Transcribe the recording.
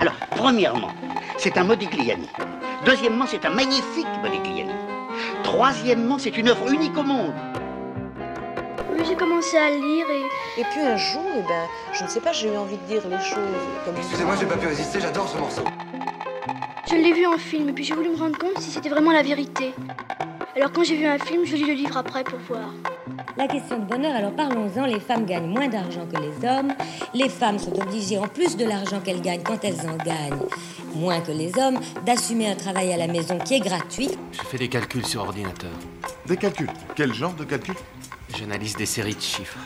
Alors, premièrement, c'est un Modigliani. Deuxièmement, c'est un magnifique Modigliani. Troisièmement, c'est une œuvre unique au monde. Oui, j'ai commencé à lire et... Et puis un jour, eh ben, je ne sais pas, j'ai eu envie de dire les choses comme Excusez-moi, j'ai pas pu résister, j'adore ce morceau. Je l'ai vu en film et puis j'ai voulu me rendre compte si c'était vraiment la vérité. Alors quand j'ai vu un film, je lis le livre après pour voir. La question de bonheur, alors parlons-en. Les femmes gagnent moins d'argent que les hommes. Les femmes sont obligées, en plus de l'argent qu'elles gagnent quand elles en gagnent, moins que les hommes, d'assumer un travail à la maison qui est gratuit. Je fais des calculs sur ordinateur. Des calculs Quel genre de calculs J'analyse des séries de chiffres.